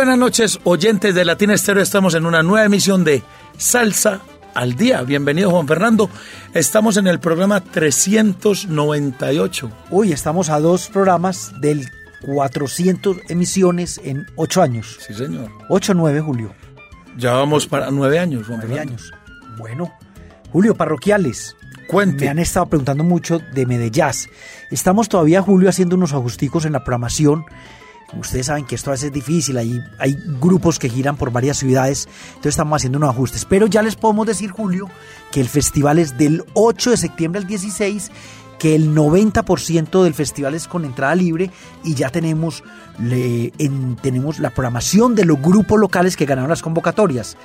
Buenas noches, oyentes de Latina Estéreo. Estamos en una nueva emisión de Salsa al Día. Bienvenido, Juan Fernando. Estamos en el programa 398. Uy, estamos a dos programas del 400 emisiones en ocho años. Sí, señor. 8 9, Julio. Ya vamos para nueve años, Juan Nueve Fernando. años. Bueno, Julio, parroquiales. Cuente. Me han estado preguntando mucho de Medellín. Estamos todavía, Julio, haciendo unos ajusticos en la programación. Ustedes saben que esto a veces es difícil, hay, hay grupos que giran por varias ciudades, entonces estamos haciendo unos ajustes. Pero ya les podemos decir, Julio, que el festival es del 8 de septiembre al 16, que el 90% del festival es con entrada libre y ya tenemos, le- en- tenemos la programación de los grupos locales que ganaron las convocatorias.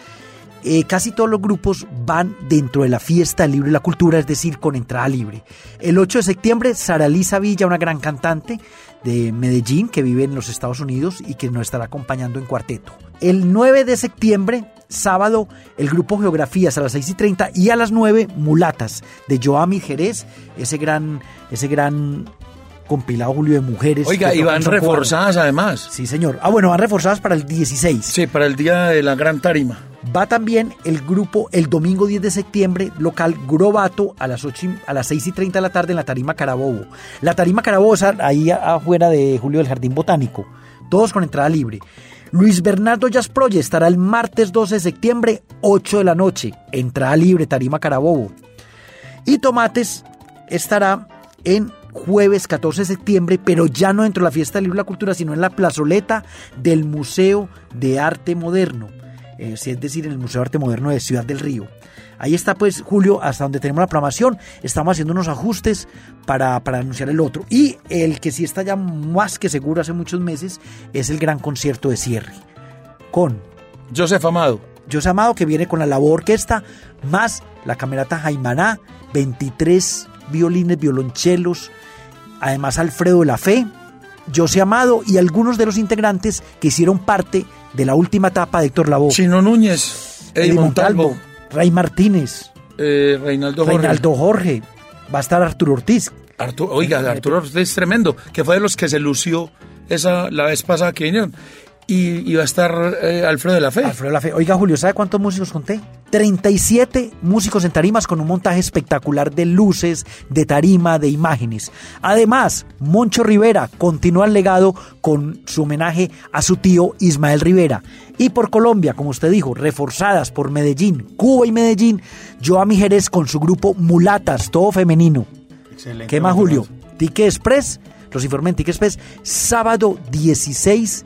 Eh, casi todos los grupos van dentro de la fiesta del libro y la cultura, es decir, con entrada libre. El 8 de septiembre, Sara Lisa Villa, una gran cantante de Medellín que vive en los Estados Unidos y que nos estará acompañando en cuarteto. El 9 de septiembre, sábado, el grupo Geografías a las 6 y 30 y a las 9, Mulatas, de Joami Jerez, ese gran, ese gran compilado Julio de mujeres. Oiga, y van cuatro. reforzadas además. Sí, señor. Ah, bueno, van reforzadas para el 16. Sí, para el día de la gran tarima. Va también el grupo el domingo 10 de septiembre, local Grobato, a las, 8 y- a las 6 y 30 de la tarde en la Tarima Carabobo. La Tarima Carabobo es ahí afuera de Julio del Jardín Botánico. Todos con entrada libre. Luis Bernardo Jazz Project estará el martes 12 de septiembre, 8 de la noche. Entrada libre, Tarima Carabobo. Y Tomates estará en jueves 14 de septiembre, pero ya no dentro de la fiesta del libro y la cultura, sino en la plazoleta del Museo de Arte Moderno, es decir, en el Museo de Arte Moderno de Ciudad del Río. Ahí está pues Julio, hasta donde tenemos la programación, estamos haciendo unos ajustes para, para anunciar el otro. Y el que sí está ya más que seguro hace muchos meses es el gran concierto de cierre, con Joseph Amado. José Amado que viene con la labor orquesta, más la camerata Jaimaná, 23 violines, violonchelos, además Alfredo de la Fe, José Amado y algunos de los integrantes que hicieron parte de la última etapa de Héctor Lavoe. Chino Núñez. Eddie Eddie Montalvo. Montalvo, Ray Martínez, eh, Reinaldo Jorge. Reinaldo Jorge, va a estar Arturo Ortiz. Artu- oiga, Arturo Ortiz es tremendo, que fue de los que se lució esa la vez pasada que vinieron. Y, y va a estar eh, Alfredo de la Fe. Alfredo de la Fe. Oiga, Julio, ¿sabe cuántos músicos conté? 37 músicos en tarimas con un montaje espectacular de luces, de tarima, de imágenes. Además, Moncho Rivera continúa el legado con su homenaje a su tío Ismael Rivera. Y por Colombia, como usted dijo, reforzadas por Medellín, Cuba y Medellín, Joami Jerez con su grupo Mulatas, todo femenino. Excelente. ¿Qué más, Julio? Ticket Express, los informé en Ticket Express, sábado 16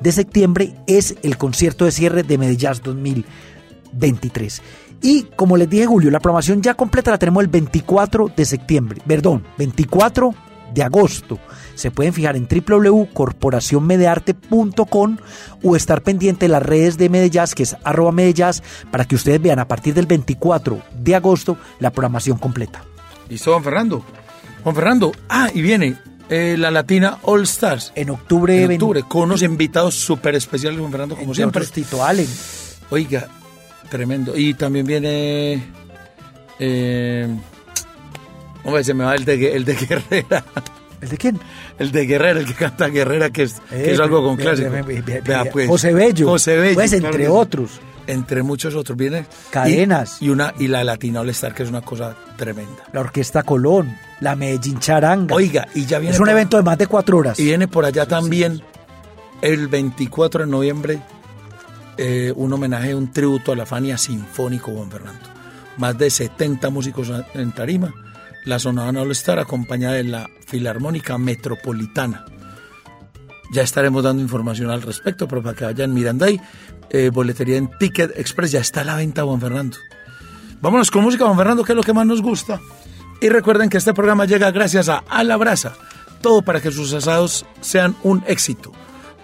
de septiembre es el concierto de cierre de Medellín 2023. Y como les dije, Julio, la programación ya completa la tenemos el 24 de septiembre, perdón, 24 de agosto. Se pueden fijar en www.corporacionmedearte.com o estar pendiente de las redes de Medellín, que es arroba Medellín, para que ustedes vean a partir del 24 de agosto la programación completa. Listo, Juan Fernando. Juan Fernando. Ah, y viene eh, la Latina All Stars. En octubre, En octubre, con unos invitados súper especiales, Juan Fernando, como siempre. Tito Allen. Oiga, tremendo. Y también viene. Eh, hombre, se me va el de, el de Guerrera. ¿El de quién? El de Guerrera, el que canta Guerrera, que es, que Eh, es algo con vea, pues, José Bello. José Bello. Pues entre otros. Entre muchos otros viene. Cadenas. Y, y una, y la Latina All Star, que es una cosa tremenda. La Orquesta Colón, la Medellín Charanga. Oiga, y ya viene. es un por- evento de más de cuatro horas. Y viene por allá también el 24 de noviembre eh, un homenaje, un tributo a la Fania Sinfónico Juan Fernando. Más de 70 músicos en tarima. La Sonora All Star acompañada de la Filarmónica Metropolitana. Ya estaremos dando información al respecto, pero para que vayan mirando ahí. eh, boletería en Ticket Express, ya está a la venta, Juan Fernando. Vámonos con música, Juan Fernando, que es lo que más nos gusta. Y recuerden que este programa llega gracias a A la Brasa, todo para que sus asados sean un éxito.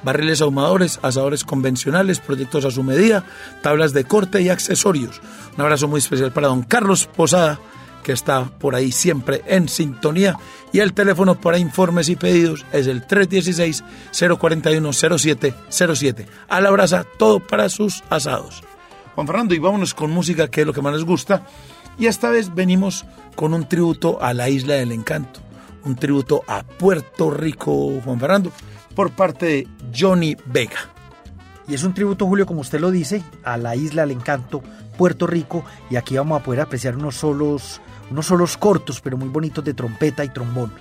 Barriles ahumadores, asadores convencionales, proyectos a su medida, tablas de corte y accesorios. Un abrazo muy especial para don Carlos Posada, que está por ahí siempre en sintonía. Y el teléfono para informes y pedidos es el 316-041-0707. A la brasa, todo para sus asados. Juan Fernando, y vámonos con música, que es lo que más les gusta. Y esta vez venimos con un tributo a la Isla del Encanto, un tributo a Puerto Rico, Juan Fernando, por parte de Johnny Vega. Y es un tributo, Julio, como usted lo dice, a la Isla del Encanto, Puerto Rico, y aquí vamos a poder apreciar unos solos, unos solos cortos, pero muy bonitos de trompeta y trombón.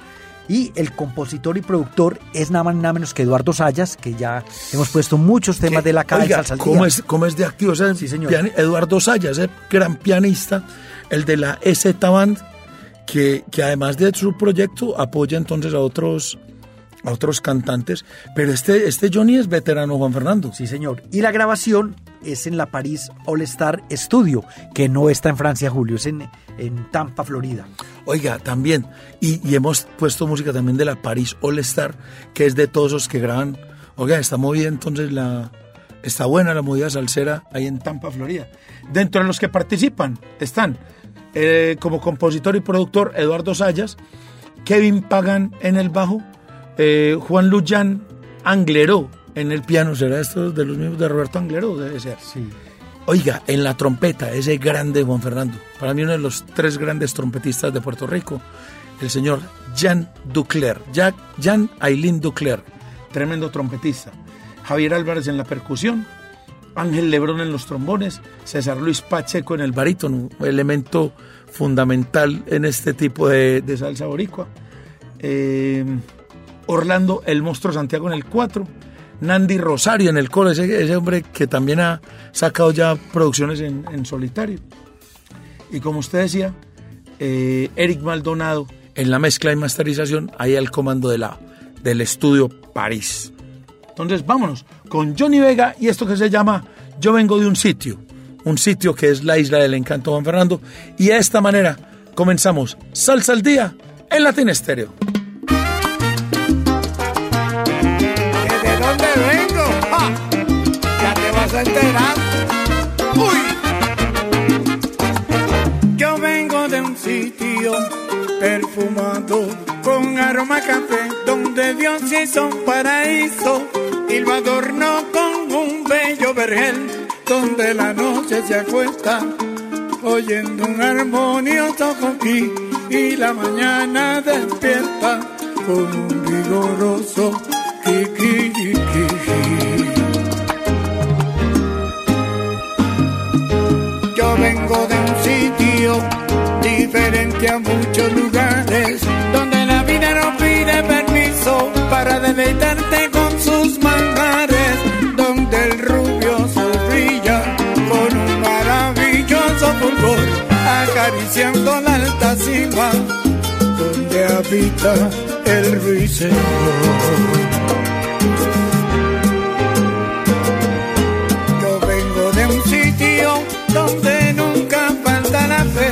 Y el compositor y productor es nada más nada menos que Eduardo Sayas, que ya hemos puesto muchos temas de la cabeza Oiga, ¿cómo es, ¿cómo es de activo? O sea, Sí, señor. Eduardo Sayas, ese gran pianista, el de la EZ Band, que, que además de su proyecto apoya entonces a otros, a otros cantantes. Pero este, este Johnny es veterano, Juan Fernando. Sí, señor. Y la grabación es en la París All Star Studio, que no está en Francia, Julio, es en, en Tampa, Florida. Oiga, también, y, y hemos puesto música también de la Paris All Star, que es de todos los que graban. Oiga, está movida entonces la. Está buena la movida salsera ahí en Tampa, Florida. Dentro de los que participan están eh, como compositor y productor Eduardo Sayas, Kevin Pagan en el bajo, eh, Juan Luyan Angleró en el piano. ¿Será esto de los mismos de Roberto Angleró? Debe ser. Sí. Oiga, en la trompeta, ese grande Juan Fernando, para mí uno de los tres grandes trompetistas de Puerto Rico, el señor Jan Ducler, Jack, Jan Ailín Ducler, tremendo trompetista. Javier Álvarez en la percusión, Ángel Lebrón en los trombones, César Luis Pacheco en el barítono, elemento fundamental en este tipo de, salsa boricua. Eh, Orlando El Monstruo Santiago en el 4, Nandi Rosario en el coro, ese, hombre que también ha sacado ya producciones en, en solitario. Y como usted decía, eh, Eric Maldonado en la mezcla y masterización, ahí al comando de la, del estudio París. Entonces vámonos con Johnny Vega y esto que se llama Yo vengo de un sitio, un sitio que es la isla del encanto Juan Fernando. Y de esta manera comenzamos Salsa al Día en Latin Estéreo. ¿Que ¿De dónde vengo? ¡Ja! Ya te vas a enterar. ¡Uy! Yo vengo de un sitio perfumado aroma café donde Dios hizo un paraíso y lo adornó con un bello vergel donde la noche se acuesta oyendo un armonioso coquí y la mañana despierta con un vigoroso kikiriki. Yo vengo de un sitio diferente a muchos lugares para deleitarte con sus manjares, donde el rubio brilla con un maravilloso fulgor, acariciando la alta cima donde habita el ruiseñor. Yo vengo de un sitio donde nunca falta la fe,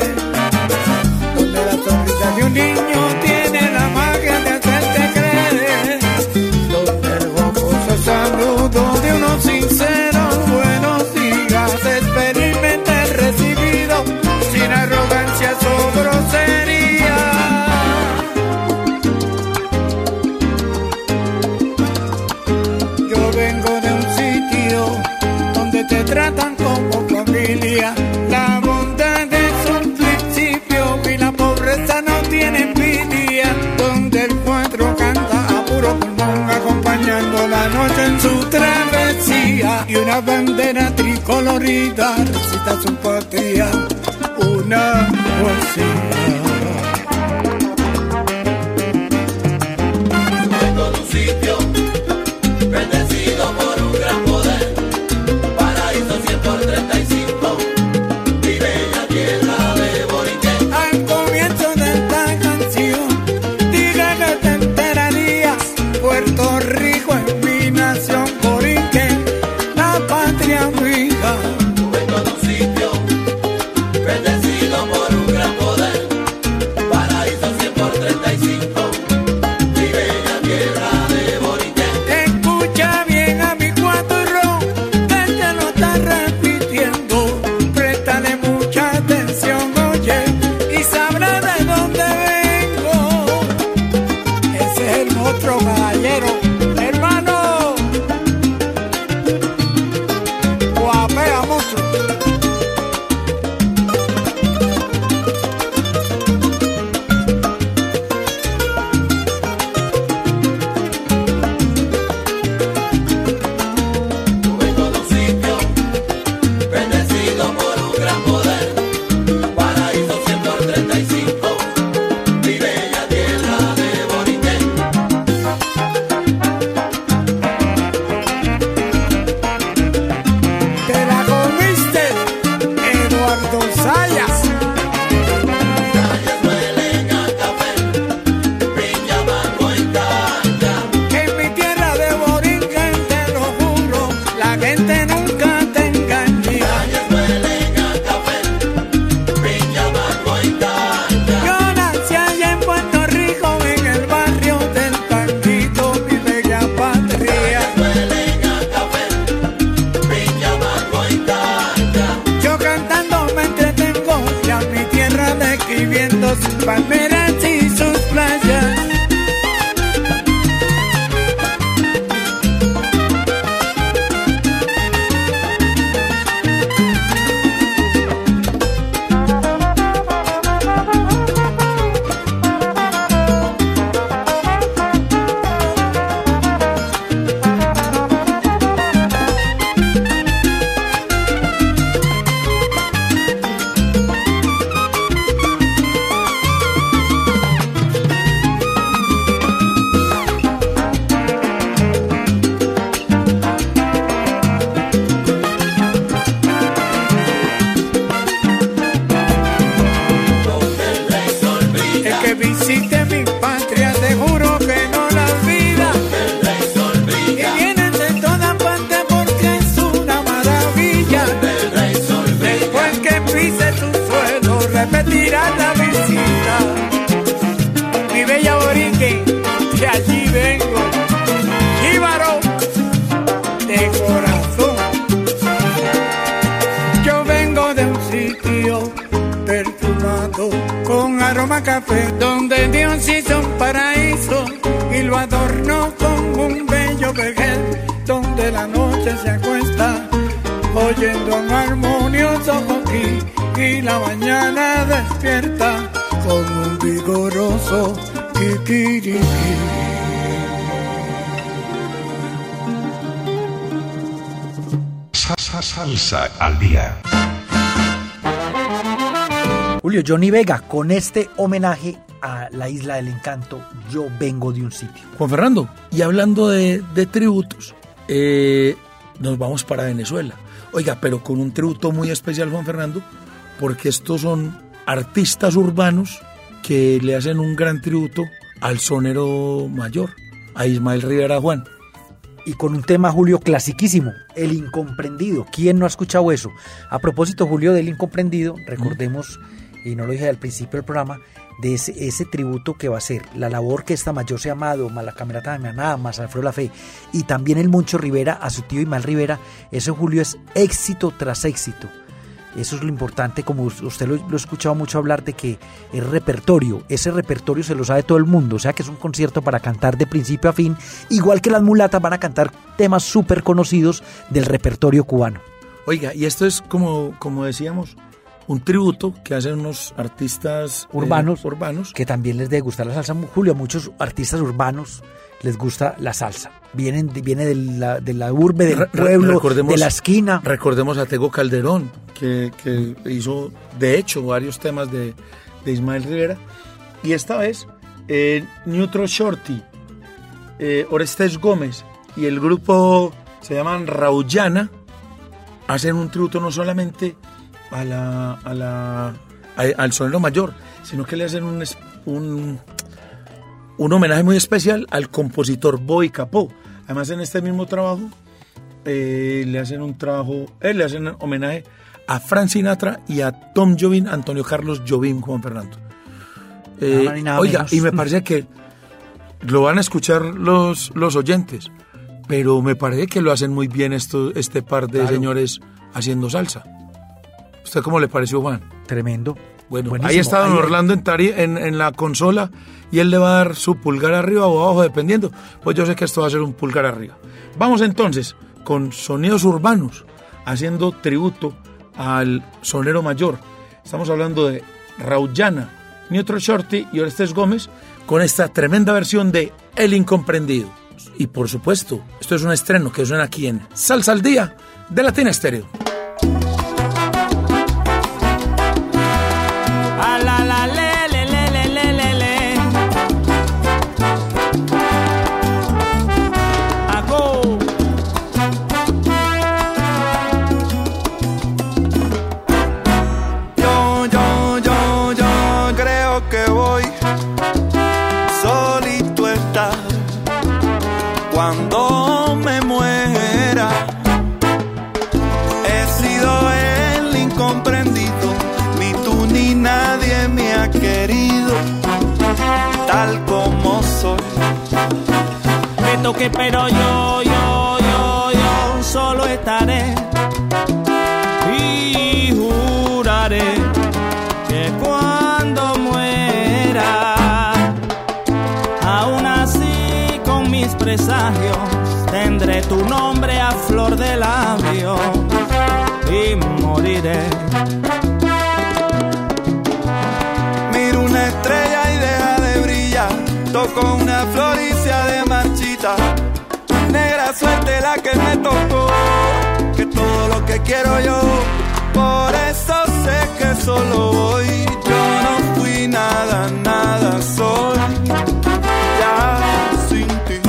donde la sonrisa de un niño Y una bandera tricolorida recita su patria, una poesía. Aroma café, donde Dios hizo un paraíso y lo adornó con un bello vergel, donde la noche se acuesta oyendo un armonioso coquí y la mañana despierta con un vigoroso kikiriki. Sa- sa- Salsa al día. Julio Johnny Vega, con este homenaje a la isla del encanto, yo vengo de un sitio. Juan Fernando, y hablando de, de tributos, eh, nos vamos para Venezuela. Oiga, pero con un tributo muy especial, Juan Fernando, porque estos son artistas urbanos que le hacen un gran tributo al sonero mayor, a Ismael Rivera Juan. Y con un tema, Julio, clasiquísimo, El Incomprendido. ¿Quién no ha escuchado eso? A propósito, Julio, del Incomprendido, recordemos, y no lo dije al principio del programa, de ese, tributo que va a ser la labor que esta mayor se amado, más la camerata de Maná, más Alfredo La Fe, y también el Moncho Rivera a su tío Ismael Rivera. Eso, Julio, es éxito tras éxito. Eso es lo importante, como usted lo, ha escuchado mucho hablar de que es repertorio, ese repertorio se lo sabe todo el mundo, o sea que es un concierto para cantar de principio a fin, igual que las mulatas van a cantar temas súper conocidos del repertorio cubano. Oiga, y esto es como, como decíamos, un tributo que hacen unos artistas eh, Urbanos. urbanos. Que también les debe gustar la salsa, Julio, a muchos artistas urbanos les gusta la salsa. Vienen, viene de la, de la urbe, del pueblo, de la esquina. Recordemos a Tego Calderón, que, que hizo, de hecho, varios temas de, de Ismael Rivera. Y esta vez, eh, Neutro Shorty, eh, Orestes Gómez y el grupo se llaman Raullana, hacen un tributo no solamente a la, a la, a- al sonero mayor, sino que le hacen un, un, un homenaje muy especial al compositor Boy Capó. Además, en este mismo trabajo eh, le hacen un trabajo, eh, le hacen homenaje a Frank Sinatra y a Tom Jobim, Antonio Carlos Jobim, Juan Fernando. Eh, Nada nada oiga, menos. y me parece que lo van a escuchar los, los oyentes, pero me parece que lo hacen muy bien esto, este par de Claro. señores haciendo salsa. ¿Usted cómo le pareció, Juan? Tremendo. Bueno, Buenísimo. ahí está don Ahí- Orlando en, tari- en, en la consola y él le va a dar su pulgar arriba o abajo, dependiendo. Pues yo sé que esto va a ser un pulgar arriba. Vamos entonces con sonidos urbanos, haciendo tributo al sonero mayor. Estamos hablando de Raullana, Neutro Shorty y Orestes Gómez con esta tremenda versión de El Incomprendido. Y por supuesto, esto es un estreno que suena aquí en Salsa al Día de Latina Estéreo. Toque, pero yo, yo, yo, yo solo estaré. Y juraré que cuando muera, aún así con mis presagios, tendré tu nombre a flor de labio y moriré. Miro una estrella y deja de brillar. Toco una flor y Suerte la que me tocó. Que todo lo que quiero yo. Por eso sé que solo voy. Yo no fui nada, nada soy. Ya sin ti.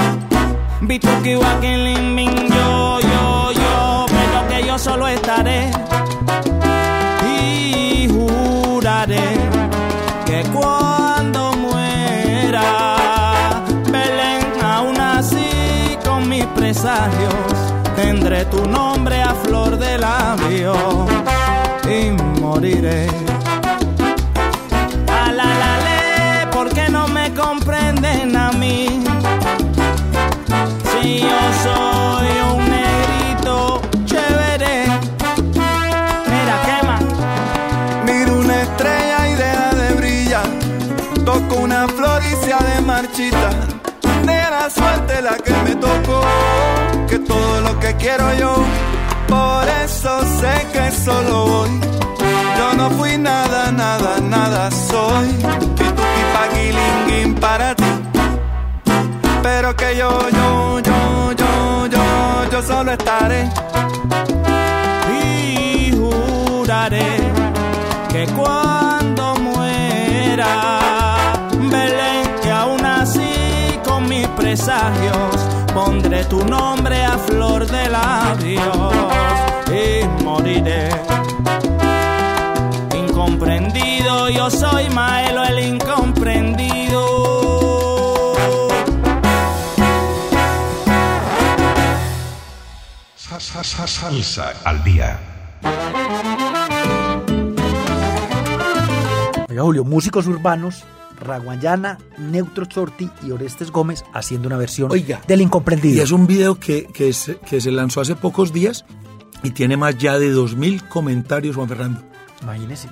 Lin Min, yo, yo, yo, pero que yo solo estaré tendré tu nombre a flor de labio y moriré. A la la le, ¿por qué no me comprenden a mí? Si yo soy un negrito chévere, mira quema. Miro una estrella y deja de brillar. Toco una flor y se ha de marchita. Negra suerte la que me tocó. Que todo lo que quiero yo. Por eso sé que solo voy. Yo no fui nada, nada, nada soy. Pituki paguilinguín para ti. Pero que yo, yo, yo, yo, yo, yo solo estaré. y juraré que cuando muera, aún presagios pondré tu nombre a flor de labios y moriré. Incomprendido, yo soy Maelo el incomprendido. Sa- sa- sa- Salsa al día. Oiga, Julio, músicos urbanos, Raguayana, Neutro Shorty y Orestes Gómez haciendo una versión Oiga, del Y incomprendido. es un video que, que, se, que se lanzó hace pocos días y tiene más ya de 2.000 comentarios, Juan Fernando. Imagínese.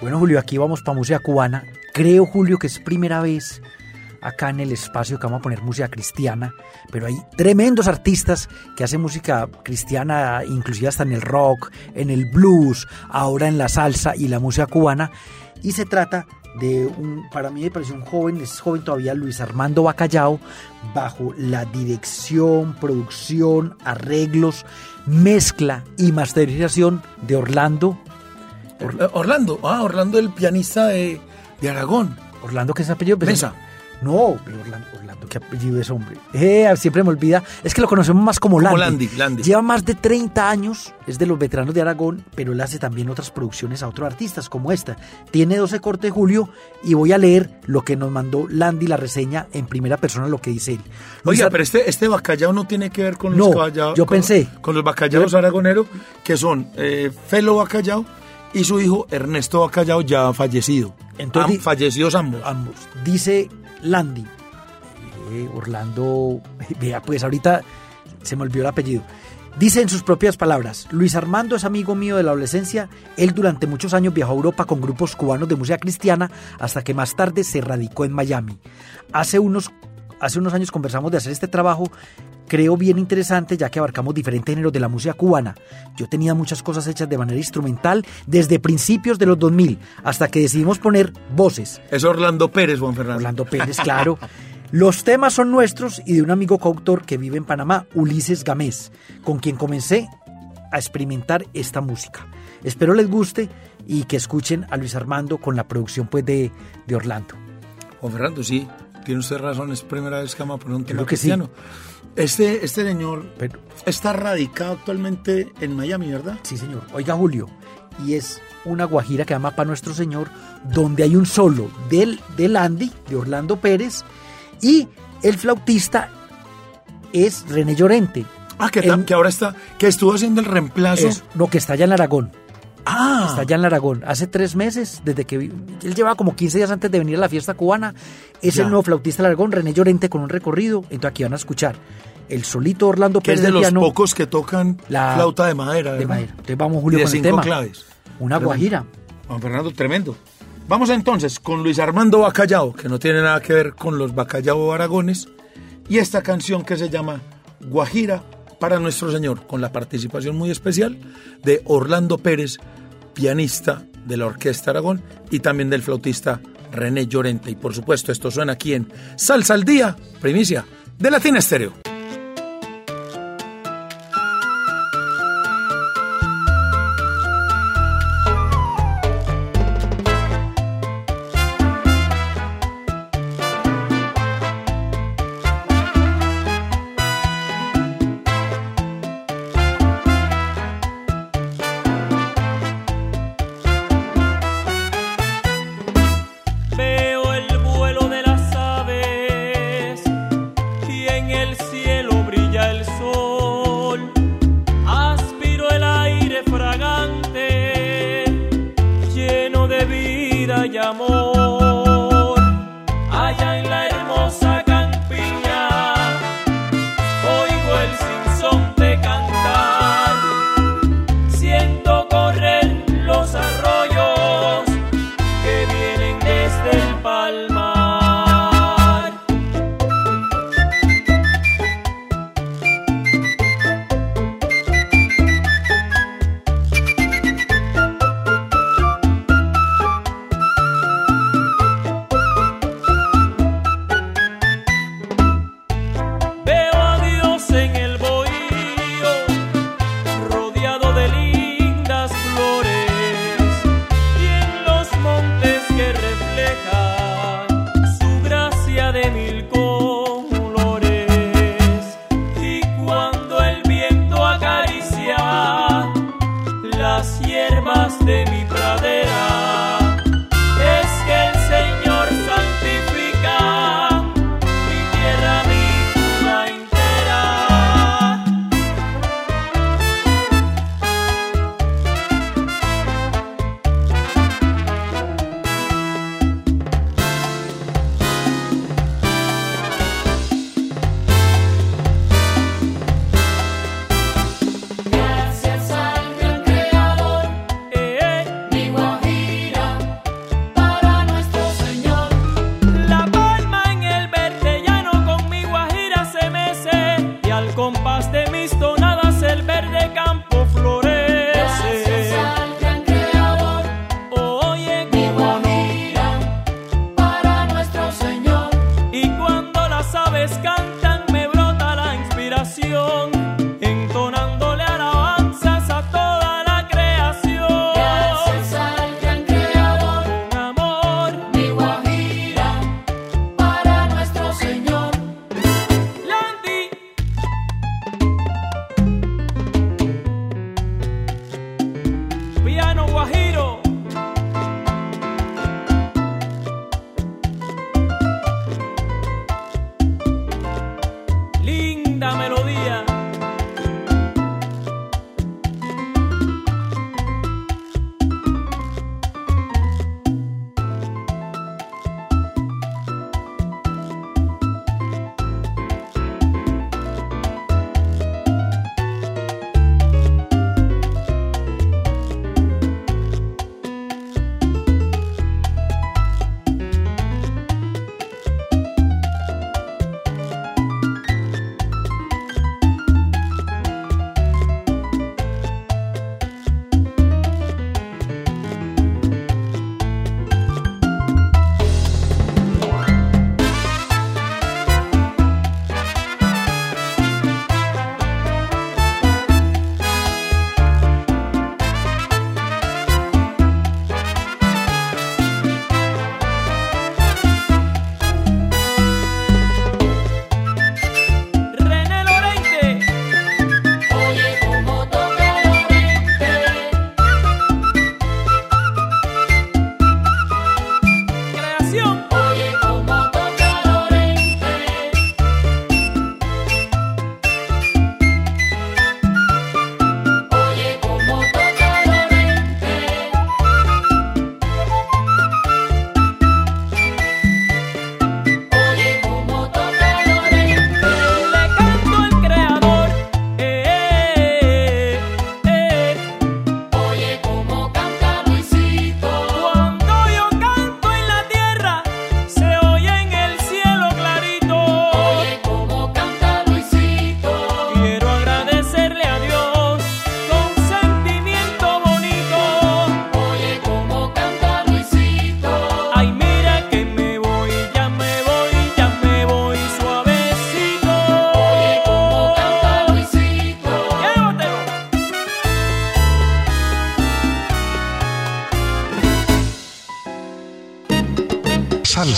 Bueno, Julio, aquí vamos para música cubana. Creo, Julio, que es primera vez acá en el espacio que vamos a poner música cristiana, pero hay tremendos artistas que hacen música cristiana, inclusive hasta en el rock, en el blues, ahora en la salsa y la música cubana. Y se trata de un, para mí me pareció un joven, es joven todavía, Luis Armando Bacallao, bajo la dirección, producción, arreglos, mezcla y masterización de Orlando Eh, Orlando, ah, Orlando el pianista de, de Aragón. Orlando, ¿qué es apellido? Pues, Mesa. No, pero Orlando, Orlando, ¿qué apellido es hombre? Eh, siempre me olvida. Es que lo conocemos más como Como Landy. Landy, Landy. Lleva más de 30 años, es de los veteranos de Aragón, pero él hace también otras producciones a otros artistas como esta. Tiene 12 cortes Julio y voy a leer lo que nos mandó Landy, la reseña en primera persona, lo que dice él. Luis Oiga, pero este, este bacallao no tiene que ver con No, los caballaos. yo con- pensé. Con los bacallaos aragoneros, que son eh, Felo Bacallao y su hijo Ernesto Bacallao, ya fallecido. Entonces Am- fallecidos ambos. ambos. Dice Landy, eh, Orlando, vea, pues ahorita se me olvidó el apellido. Dice en sus propias palabras, Luis Armando es amigo mío de la adolescencia, él durante muchos años viajó a Europa con grupos cubanos de música cristiana hasta que más tarde se radicó en Miami. Hace unos, hace unos años conversamos de hacer este trabajo, creo bien interesante ya que abarcamos diferentes géneros de la música cubana. Yo tenía muchas cosas hechas de manera instrumental desde principios de los 2000 hasta que decidimos poner voces. Es Orlando Pérez, Juan Fernando. Orlando Pérez, claro. Los temas son nuestros y de un amigo coautor que vive en Panamá, Ulises Gamés, con quien comencé a experimentar esta música. Espero les guste y que escuchen a Luis Armando con la producción pues de, de Orlando. Juan Fernando, sí, tiene usted razón, es primera vez que vamos a poner un tema Creo que sí. Este, este señor Pero- está radicado actualmente en Miami, ¿verdad? Sí, señor. Oiga, Julio, y es una guajira que llama para Nuestro Señor, donde hay un solo del, del Andy, de Orlando Pérez, y el flautista es René Llorente. Ah, que, En- que ahora está, que estuvo haciendo el reemplazo. Es, no, que está allá en Aragón. Ah, Está allá en Aragón. Hace tres meses, desde que él llevaba como 15 días antes de venir a la fiesta cubana, es Ya. el nuevo flautista de Aragón, René Llorente, con un recorrido. Entonces aquí van a escuchar el solito Orlando que es Pérez de del los pocos que tocan La- flauta de madera. de. Entonces vamos, Julio, de con el cinco tema. claves. Una Tremendo. guajira. Juan Fernando, tremendo. Vamos entonces con Luis Armando Bacallao, que no tiene nada que ver con los Bacallao Aragones, y esta canción que se llama Guajira para nuestro Señor, con la participación muy especial de Orlando Pérez, pianista de la Orquesta Aragón, y también del flautista René Llorente. Y por supuesto, esto suena aquí en Salsa al Día, primicia de Latina Estéreo.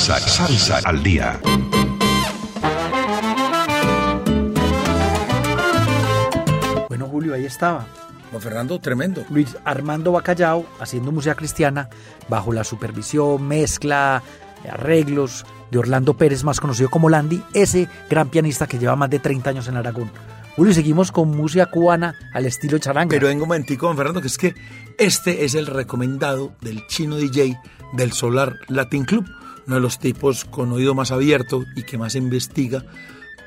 Salsa, salsa al día. Bueno, Julio, ahí estaba. Juan Fernando, tremendo. Luis Armando Bacallao haciendo música cristiana bajo la supervisión, mezcla, arreglos de Orlando Pérez, más conocido como Landy, ese gran pianista que lleva más de 30 años en Aragón. Julio, seguimos con música cubana al estilo charanga. Pero en un momentico, Juan Fernando, que es que este es el recomendado del chino DJ del Solar Latin Club, uno de los tipos con oído más abierto y que más investiga,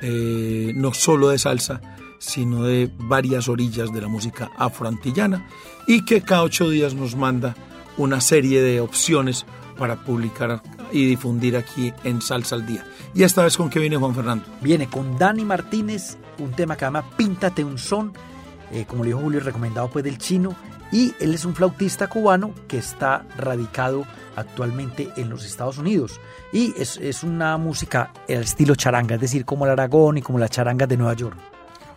eh, no solo de salsa, sino de varias orillas de la música afroantillana y que cada ocho días nos manda una serie de opciones para publicar y difundir aquí en Salsa al Día. Y esta vez con qué viene Juan Fernando. Viene con Dani Martínez, un tema que se llama Píntate un son, eh, como le dijo Julio, recomendado pues del chino, y él es un flautista cubano que está radicado actualmente en los Estados Unidos. Y es, es una música al estilo charanga, es decir, como el Aragón y como las charangas de Nueva York.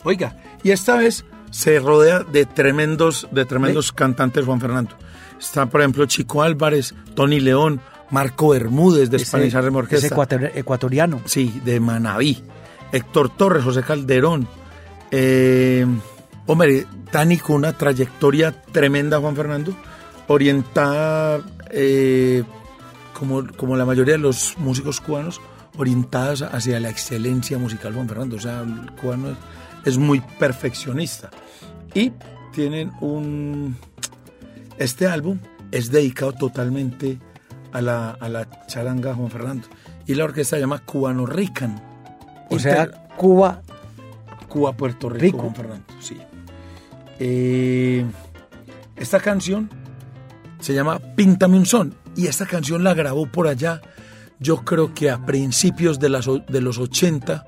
Oiga, y esta vez se rodea de tremendos, de tremendos cantantes Juan Fernando. Está, por ejemplo, Chico Álvarez, Tony León, Marco Bermúdez de Spanish ecuator- ecuatoriano. Sí, de Manaví. Héctor Torres, José Calderón. Eh, hombre, Una trayectoria tremenda, Juan Fernando, orientada, eh, como, como la mayoría de los músicos cubanos, orientadas hacia la excelencia musical, Juan Fernando. O sea, el cubano es, es muy perfeccionista. Y tienen un... Este álbum es dedicado totalmente a la, a la charanga Juan Fernando. Y la orquesta se llama Cubano Rican. O sea, Cuba, Cuba, Puerto Rico, Rico. Juan Fernando, sí. Eh, esta canción se llama Píntame un son y esta canción la grabó por allá, yo creo que a principios de, de los 80,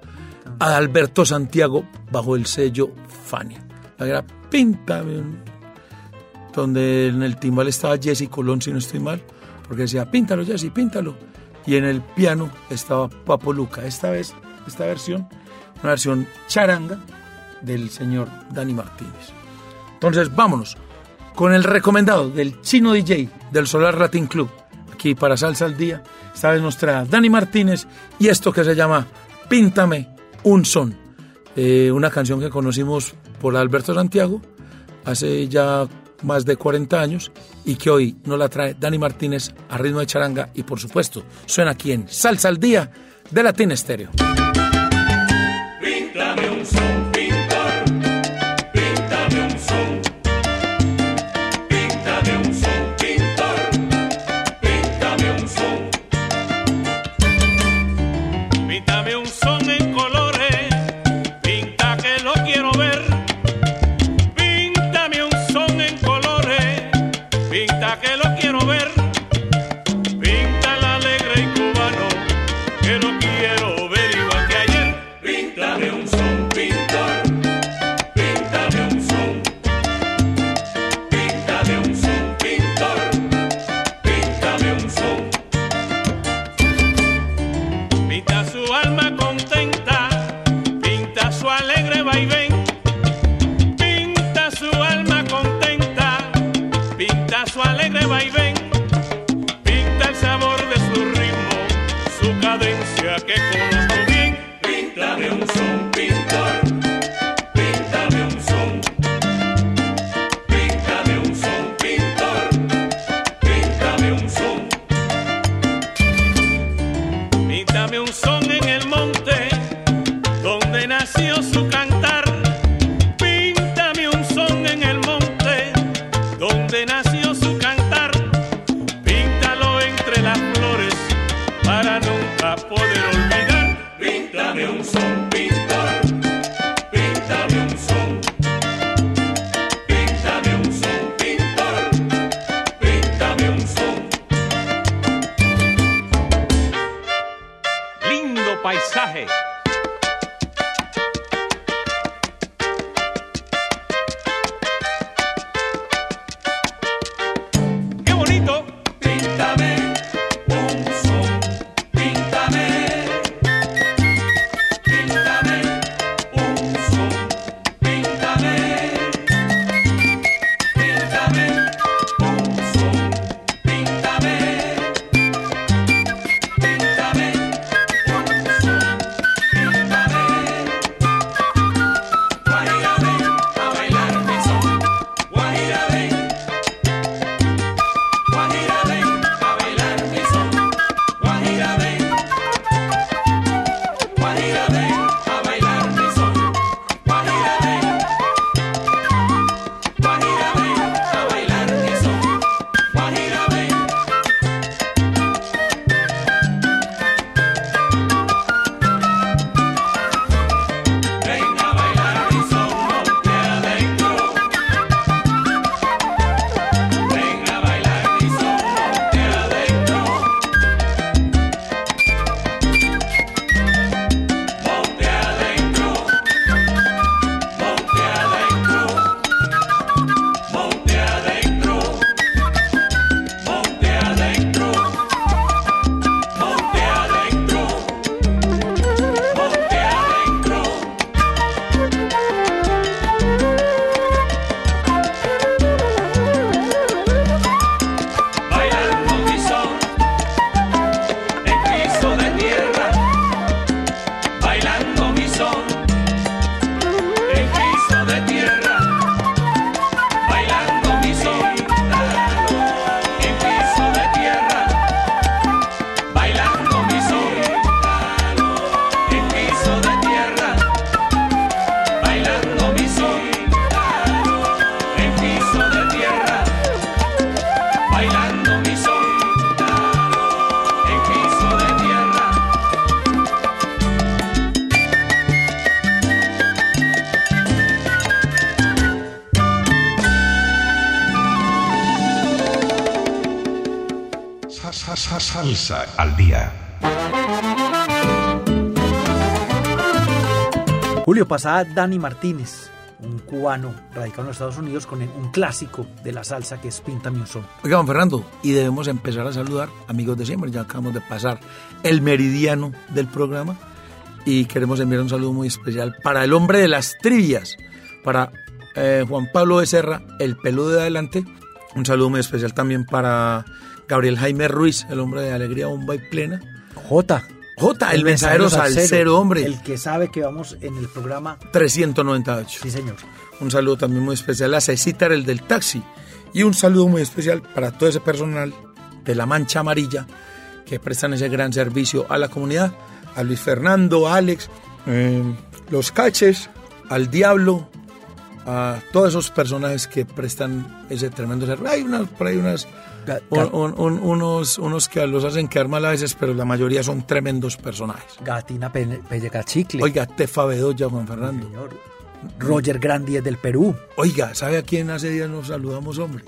a Alberto Santiago bajo el sello Fania. La graba Píntame un donde en el timbal estaba Jesse Colón, si no estoy mal, porque decía, píntalo Jesse, píntalo. Y en el piano estaba Papo Luca. Esta vez, esta versión, una versión charanga del señor Dani Martínez. Entonces, vámonos con el recomendado del chino DJ del Solar Latin Club, aquí para Salsa al Día. Esta vez nos trae Dani Martínez y esto que se llama Píntame un son. Eh, una canción que conocimos por Alberto Santiago hace ya más de 40 años y que hoy nos la trae Dani Martínez a ritmo de charanga y por supuesto suena aquí en Salsa al Día de Latin Estéreo. Salsa al día. Julio, pasaba Dani Martínez, un cubano radicado en los Estados Unidos con un clásico de la salsa que es Píntame un son. Oiga, don Fernando, y debemos empezar a saludar amigos de siempre. Ya acabamos de pasar el meridiano del programa y queremos enviar un saludo muy especial para el hombre de las trivias, para eh, Juan Pablo Becerra, el peludo de adelante. Un saludo muy especial también para Gabriel Jaime Ruiz, el hombre de alegría, bomba y plena. J. J, el, mensajero salsero, hombre. El que sabe que vamos en el programa 398. Sí, señor. Un saludo también muy especial a Cecitar, el del taxi. Y un saludo muy especial para todo ese personal de la Mancha Amarilla que prestan ese gran servicio a la comunidad. A Luis Fernando, a Alex, eh, los caches, al Diablo, a todos esos personajes que prestan ese tremendo servicio. Hay unas, por ahí unas, un- un- un- unos, unos que los hacen quedar mal a veces, pero la mayoría son tremendos personajes. Gatina Pe- Pelleca Chicle. Oiga, Tefa Bedoya, Juan Fernando. Señor. Roger Grandi es del Perú. Oiga, ¿sabe a quién hace días nos saludamos, hombre?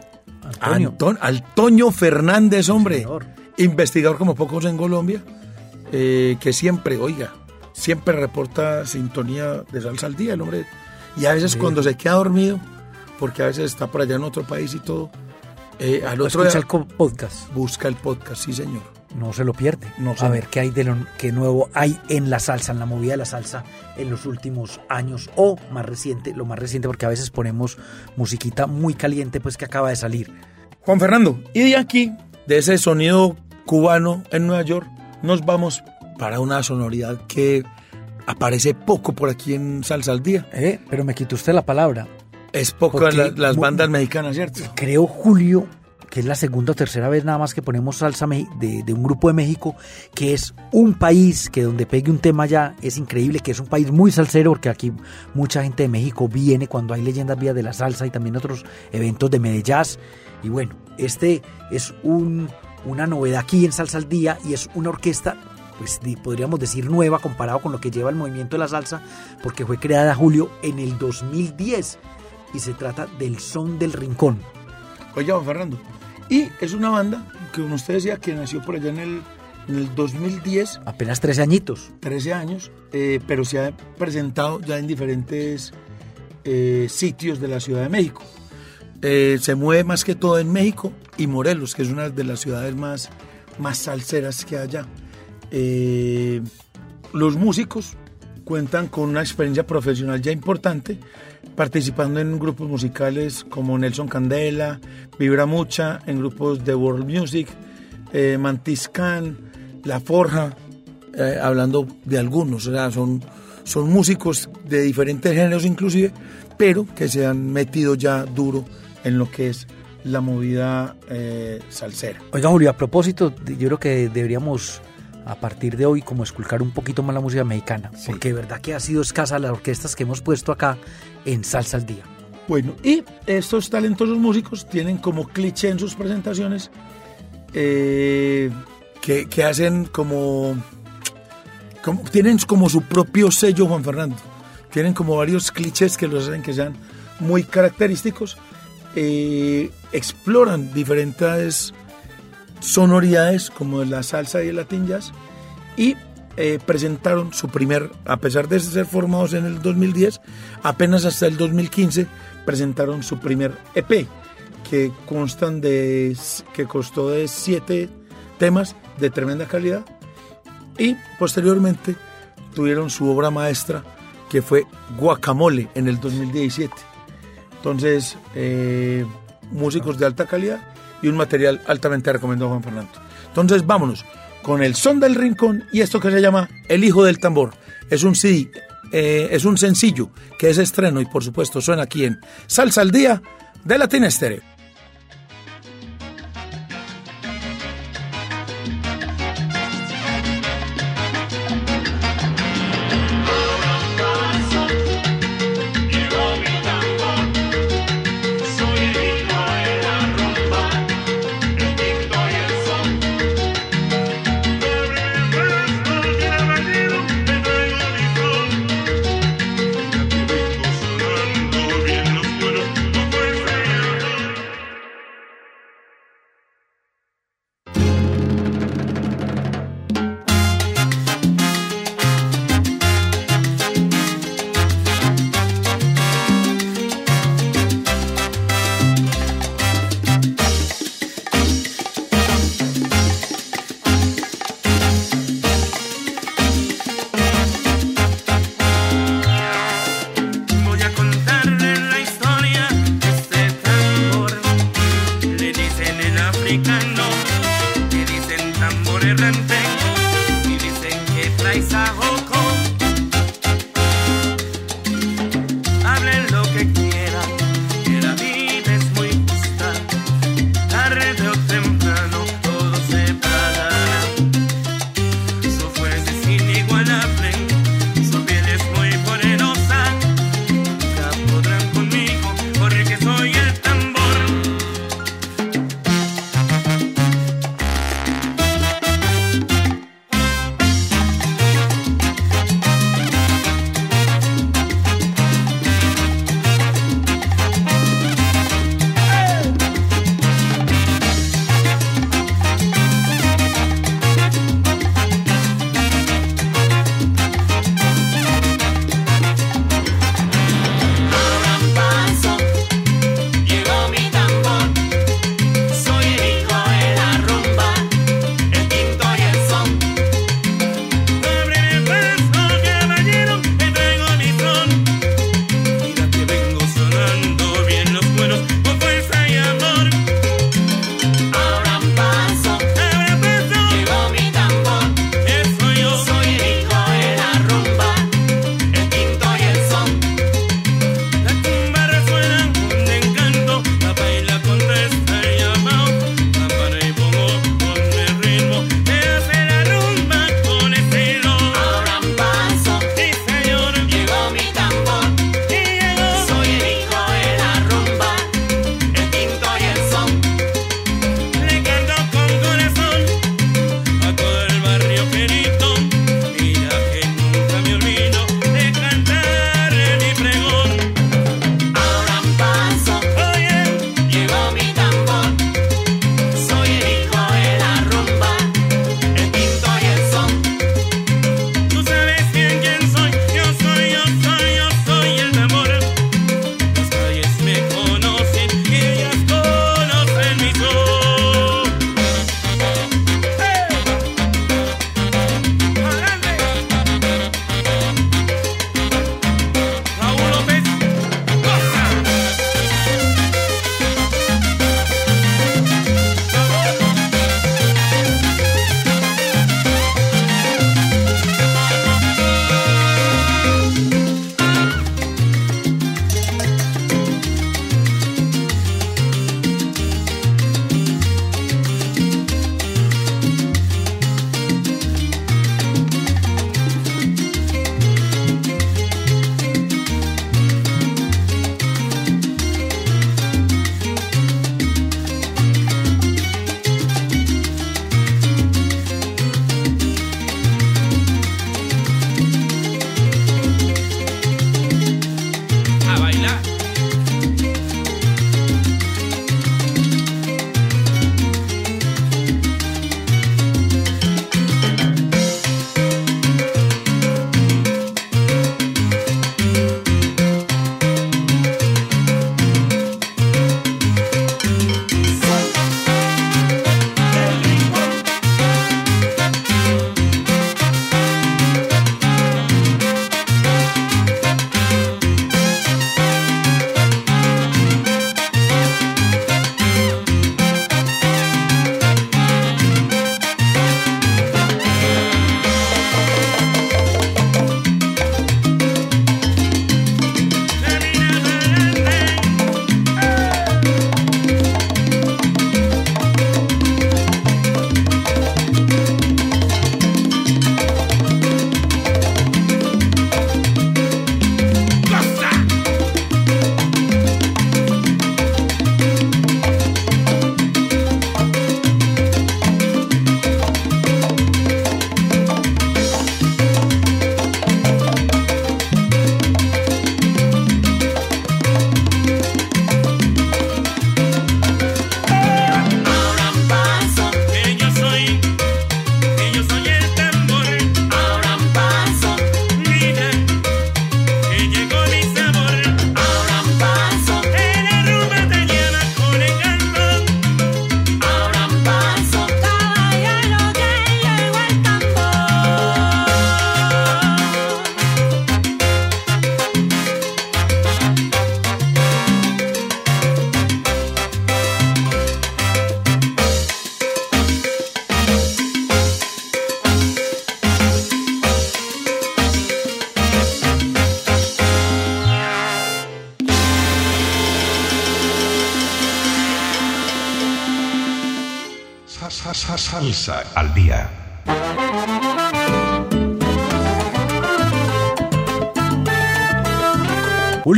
Antonio. Anton- Antonio Fernández, hombre. señor. Investigador como pocos en Colombia, eh, que siempre, oiga, siempre reporta sintonía de salsa al día, el hombre. Y a veces cuando se queda dormido, porque a veces está por allá en otro país y todo, eh, al otro Escucha día el podcast. busca el podcast, sí señor. No se lo pierde. No, a ver qué hay de lo qué nuevo hay en la salsa, en la movida de la salsa en los últimos años o más reciente, lo más reciente porque a veces ponemos musiquita muy caliente pues que acaba de salir. Juan Fernando, y de aquí, de ese sonido cubano en Nueva York, nos vamos para una sonoridad que aparece poco por aquí en Salsa al Día. Eh, Pero me quitó usted la palabra. Es poco Porque en la- las bandas mexicanas, ¿cierto? Creo Julio que es la segunda o tercera vez nada más que ponemos salsa de, de un grupo de México, que es un país que donde pegue un tema ya es increíble, que es un país muy salsero, porque aquí mucha gente de México viene cuando hay leyendas vías de la salsa y también otros eventos de Medellín. Y bueno, este es un, una novedad aquí en Salsa al Día y es una orquesta, pues podríamos decir nueva comparado con lo que lleva el movimiento de la salsa, porque fue creada Julio en el 2010 y se trata del Son del Rincón. Oye, Juan Fernando. Y es una banda que como usted decía que nació por allá en el, en el 2010, Apenas 13 añitos. 13 años, eh, pero se ha presentado ya en diferentes eh, sitios de la Ciudad de México. Eh, se mueve más que todo en México y Morelos, que es una de las ciudades más, más salseras que hay allá. Eh, los músicos cuentan con una experiencia profesional ya importante, participando en grupos musicales como Nelson Candela, Vibra Mucha, en grupos de World Music, eh, Mantis Can, La Forja, eh, hablando de algunos, o sea, son, son músicos de diferentes géneros inclusive, pero que se han metido ya duro en lo que es la movida eh, salsera. Oiga, Julio, a propósito, yo creo que deberíamos a partir de hoy como esculcar un poquito más la música mexicana, Sí. porque de verdad que ha sido escasa las orquestas que hemos puesto acá en Salsa al Día. Bueno, y estos talentosos músicos tienen como cliché en sus presentaciones eh, que, que hacen como, como- Tienen como su propio sello, Juan Fernando. Tienen como varios clichés que los hacen que sean muy característicos. eh, exploran diferentes sonoridades como la salsa y el latin jazz y eh, presentaron su primer, a pesar de ser formados en el 2010, apenas hasta el 2015 presentaron su primer EP que constan de que costó de siete temas de tremenda calidad y posteriormente tuvieron su obra maestra que fue Guacamole en el 2017. Entonces, eh, músicos de alta calidad y un material altamente recomendado Juan Fernando. Entonces, vámonos con el son del rincón y esto que se llama El Hijo del Tambor. Es un CD, eh, es un sencillo que es estreno y por supuesto suena aquí en Salsa al Día de Latin Estéreo.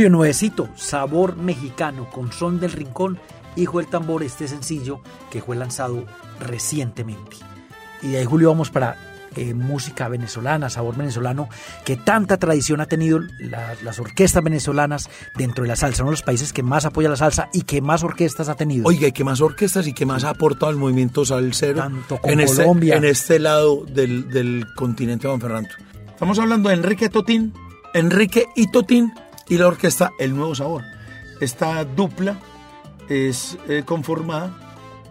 Julio Nuevecito, sabor mexicano con son del rincón, hijo del tambor, este sencillo que fue lanzado recientemente. Y de ahí Julio vamos para eh, música venezolana, sabor venezolano, que tanta tradición ha tenido la- las orquestas venezolanas dentro de la salsa, uno de los países que más apoya la salsa y que más orquestas ha tenido. Oiga, y que más orquestas y que más ha aportado al movimiento salsero Tanto con en, este, Colombia. en este lado del, del continente Juan Fernando. Estamos hablando de Enrique Totín, Enrique y Totín y la orquesta El Nuevo Sabor. Esta dupla es eh, conformada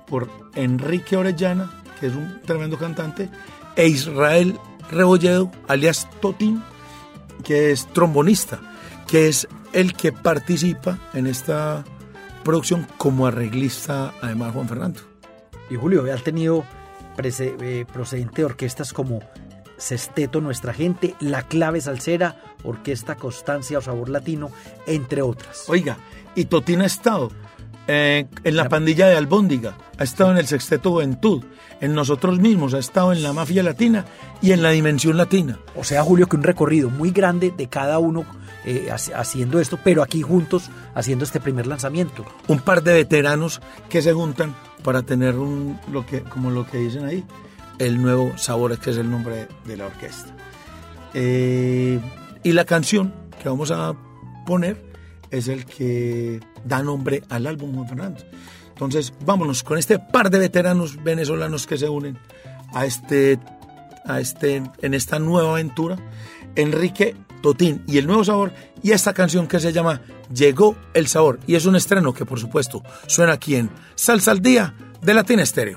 por Enrique Orellana, que es un tremendo cantante, e Israel Rebolledo, alias Totín, que es trombonista, que es el que participa en esta producción como arreglista, además Juan Fernando. Y Julio, ha tenido eh, procedente de orquestas como Sesteto Nuestra Gente, La Clave Salsera, Orquesta Constancia o Sabor Latino, entre otras. Oiga, y Totín ha estado eh, en la La- pandilla de Albóndiga, ha estado en el Sexteto Juventud, en nosotros mismos, ha estado en la Mafia Latina y en la Dimensión Latina. O sea, Julio, que un recorrido muy grande de cada uno eh, haci- haciendo esto, pero aquí juntos haciendo este primer lanzamiento. Un par de veteranos que se juntan para tener un, lo que, como lo que dicen ahí, el nuevo sabor, que es el nombre de la orquesta. Eh, y la canción que vamos a poner es el que da nombre al álbum Juan Fernando. Entonces, vámonos con este par de veteranos venezolanos que se unen a este, a este, en esta nueva aventura. Enrique Totín y el nuevo sabor y esta canción que se llama Llegó el sabor y es un estreno que por supuesto suena aquí en Salsa al Día de Latina Estéreo.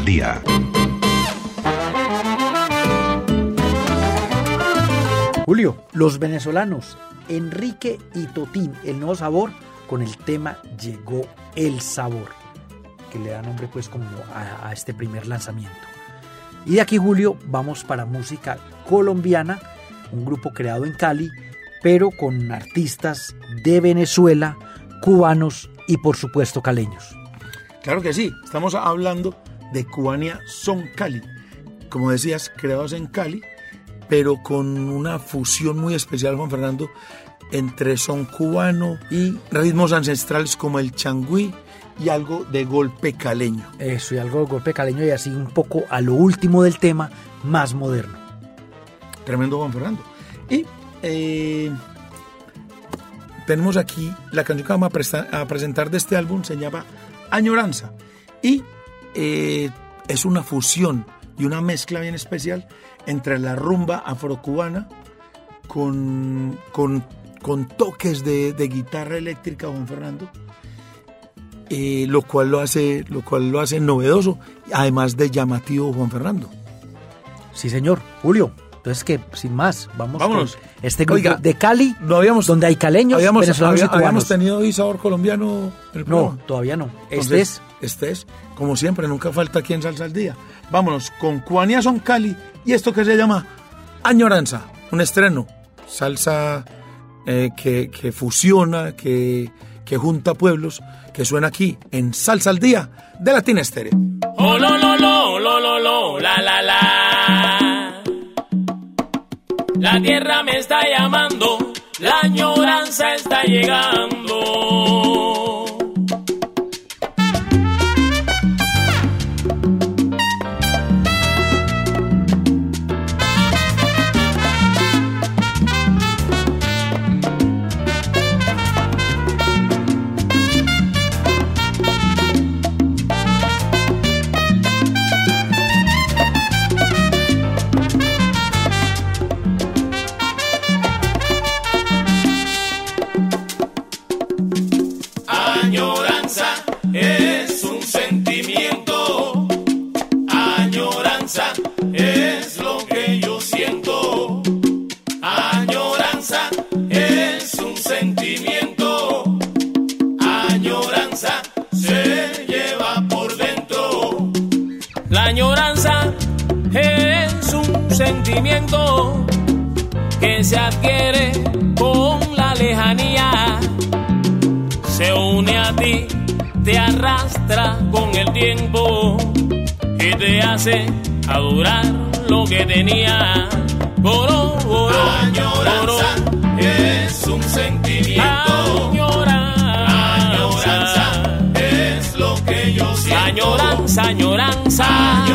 Al día. Julio, los venezolanos Enrique y Totín, el nuevo sabor con el tema Llegó el sabor, que le da nombre pues como a, a este primer lanzamiento. Y de aquí Julio vamos para música colombiana, un grupo creado en Cali, pero con artistas de Venezuela, cubanos y por supuesto caleños. Claro que sí, estamos hablando de Cubania Son Cali. Como decías, creados en Cali, pero con una fusión muy especial, Juan Fernando, entre son cubano y ritmos ancestrales como el changüí y algo de golpe caleño. Eso, y algo de golpe caleño y así un poco a lo último del tema, más moderno. Tremendo Juan Fernando. Y eh, tenemos aquí la canción que vamos a, a presentar de este álbum, se llama Añoranza. Y eh, es una fusión y una mezcla bien especial entre la rumba afrocubana con, con, con toques de, de guitarra eléctrica, Juan Fernando, eh, lo, cual lo, hace, lo cual lo hace novedoso, además de llamativo, Juan Fernando. Sí, señor. Julio, entonces que sin más, vamos Vámonos. con este grupo Oiga, de Cali, no habíamos- donde hay caleños, Habíamos, venezolanos había- y habíamos tenido hoy sabor colombiano en el No, todavía no. Entonces, Este es, como siempre, nunca falta aquí en Salsa al Día. Vámonos con Cuania Son Cali y esto que se llama Añoranza, un estreno. Salsa eh, que, que fusiona, que, que junta pueblos, que suena aquí en Salsa al Día de Latina Estéreo. Oh, la, la. La tierra me está llamando, la añoranza está llegando. Se adquiere con la lejanía se une a ti, te arrastra con el tiempo y te hace adorar lo que tenía. Coro, coro, Añoranza es un sentimiento. Añoranza, es lo que yo siento. Añoranza, añoranza. Añoranza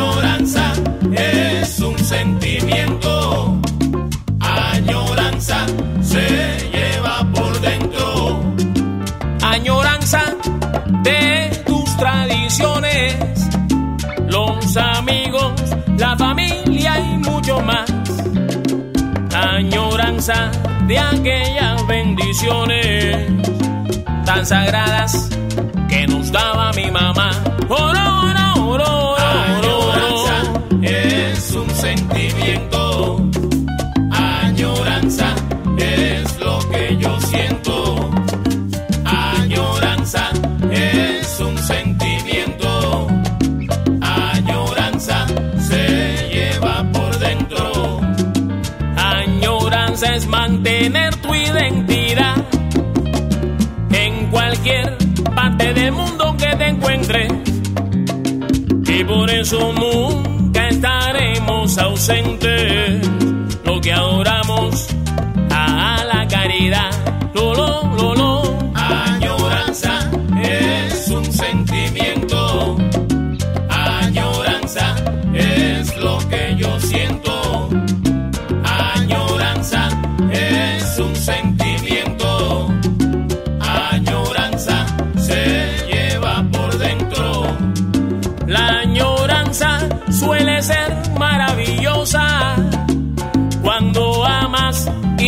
Añoranza de aquellas bendiciones tan sagradas que nos daba mi mamá. Oro, oro, oro, oro, Añoranza es un sentimiento. Eso nunca estaremos ausentes. Lo que adoramos a la caridad.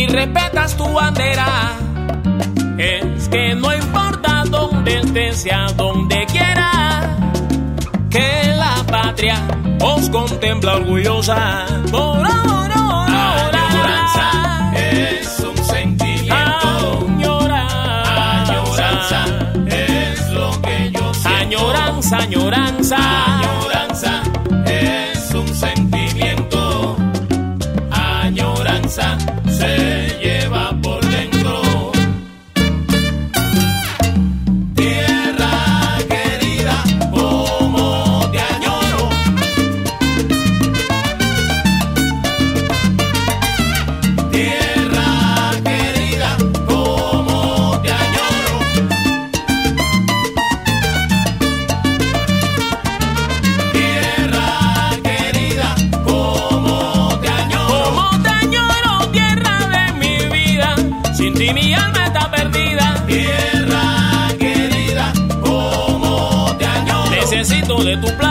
Respetas tu bandera. Es que no importa dónde estés y a donde quiera, que patria os contempla orgullosa. Por Añoranza es un sentimiento. Añoranza es lo que yo siento. Añoranza, añoranza. Añoranza de tu playa,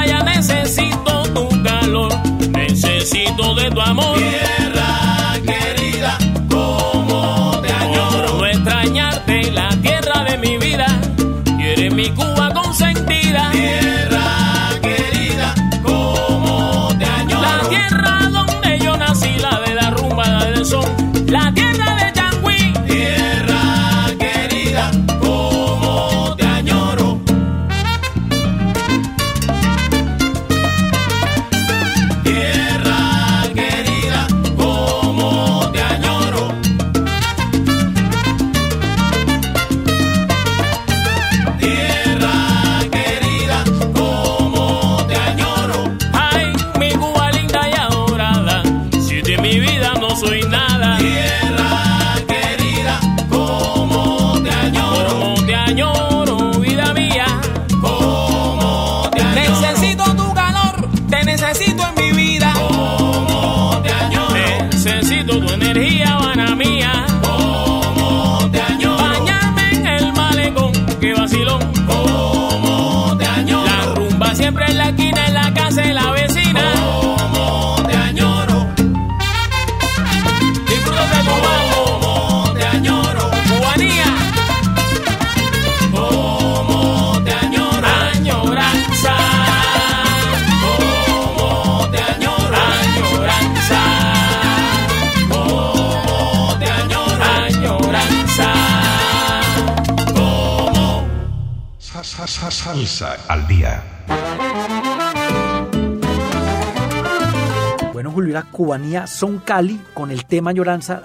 Bueno, Julio, era Cubanía Son Cali con el tema Lloranza.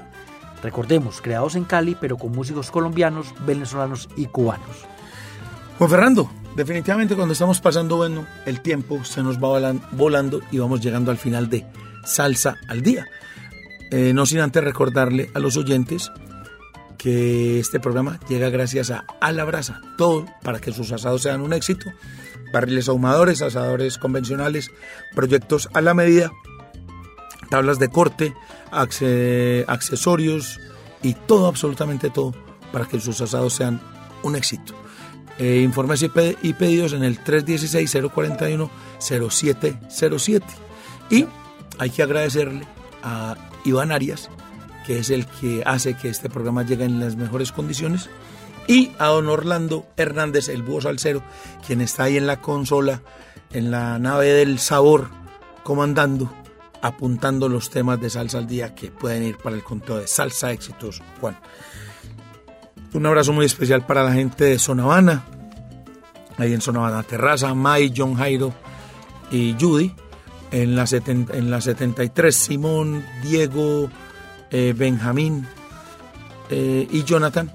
Recordemos, creados en Cali, pero con músicos colombianos, venezolanos y cubanos. Juan Fernando, definitivamente cuando estamos pasando bueno, el tiempo se nos va volan- volando y vamos llegando al final de Salsa al Día. Eh, no sin antes recordarle a los oyentes que este programa llega gracias a A la Brasa, todo para que sus asados sean un éxito. Barriles ahumadores, asadores convencionales, proyectos a la medida, tablas de corte, acce- accesorios y todo, absolutamente todo, para que sus asados sean un éxito. Eh, informes y pedidos en el 316-041-0707. Y hay que agradecerle a Iván Arias, que es el que hace que este programa llegue en las mejores condiciones, y a don Orlando Hernández, el búho salsero, quien está ahí en la consola, en la nave del sabor, comandando, apuntando los temas de salsa al día que pueden ir para el conteo de Salsa Éxitos, Juan. Un abrazo muy especial para la gente de Zona Habana, ahí en Zona Habana Terraza, May, John Jairo y Judy. En la, seten- en la 73, Simón, Diego, eh, Benjamín eh, y Jonathan.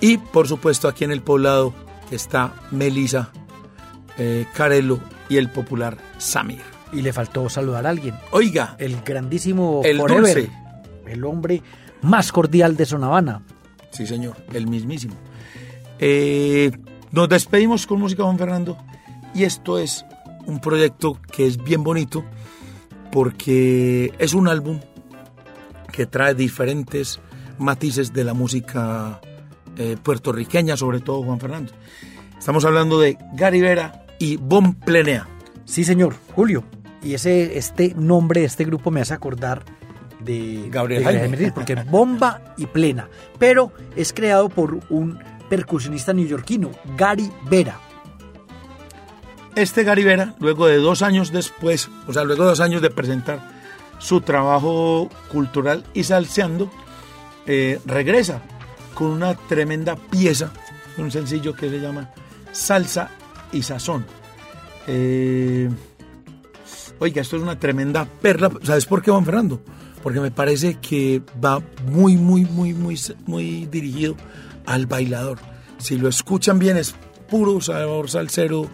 Y por supuesto aquí en el poblado está Melisa, eh, Carelo y el popular Samir. Y le faltó saludar a alguien. Oiga, El grandísimo El Forever, dulce. el hombre más cordial de Sonavana. Sí, señor, el mismísimo. Eh, nos despedimos con música, Juan Fernando, y esto es un proyecto que es bien bonito porque es un álbum que trae diferentes matices de la música eh, puertorriqueña, sobre todo Juan Fernando. Estamos hablando de Gary Vera y Bon Plenea. Sí, señor, Julio. Y ese, este nombre de este grupo me hace acordar de Gabriel de Jaime. Porque bomba y plena. Pero es creado por un percusionista neoyorquino, Gary Vera. este Garibera, luego de dos años después, o sea, luego de dos años de presentar su trabajo cultural y salseando, eh, regresa con una tremenda pieza, un sencillo que se llama Salsa y Sazón. Eh, oiga, esto es una tremenda perla. ¿Sabes por qué, Juan Fernando? Porque me parece que va muy, muy, muy, muy, muy dirigido al bailador. Si lo escuchan bien, es puro sabor salsero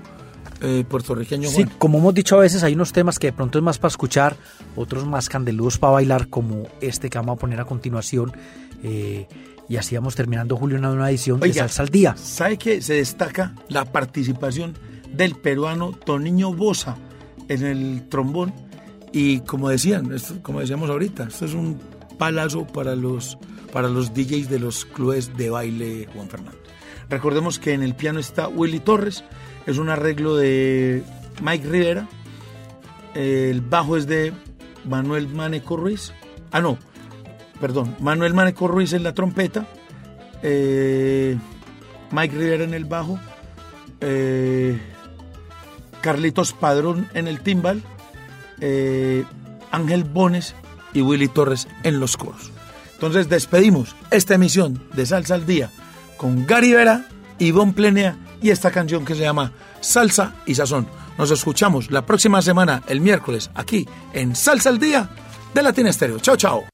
eh, puertorriqueño. Sí, como hemos dicho a veces, hay unos temas que de pronto es más para escuchar, otros más candeludos para bailar, como este que vamos a poner a continuación. eh, y así vamos terminando, Julio, una nueva edición de Salsa al Día. ¿Sabe que se destaca la participación del peruano Toniño Bosa en el trombón? Y como decían, esto- como decíamos ahorita, esto es un palazo para los, para los DJs de los clubes de baile Juan Fernando. Recordemos que en el piano está Willy Torres, es un arreglo de Mike Rivera, el bajo es de Manuel Maneco Ruiz, ah no, perdón, Manuel Maneco Ruiz en la trompeta, eh, Mike Rivera en el bajo, eh, Carlitos Padrón en el timbal, eh, Ángel Bones y Willy Torres en los coros. Entonces despedimos esta emisión de Salsa al Día con Gary Vera, Ivonne Plenea y esta canción que se llama Salsa y Sazón. Nos escuchamos la próxima semana, el miércoles, aquí en Salsa al Día de Latina Estéreo. Chao, chao.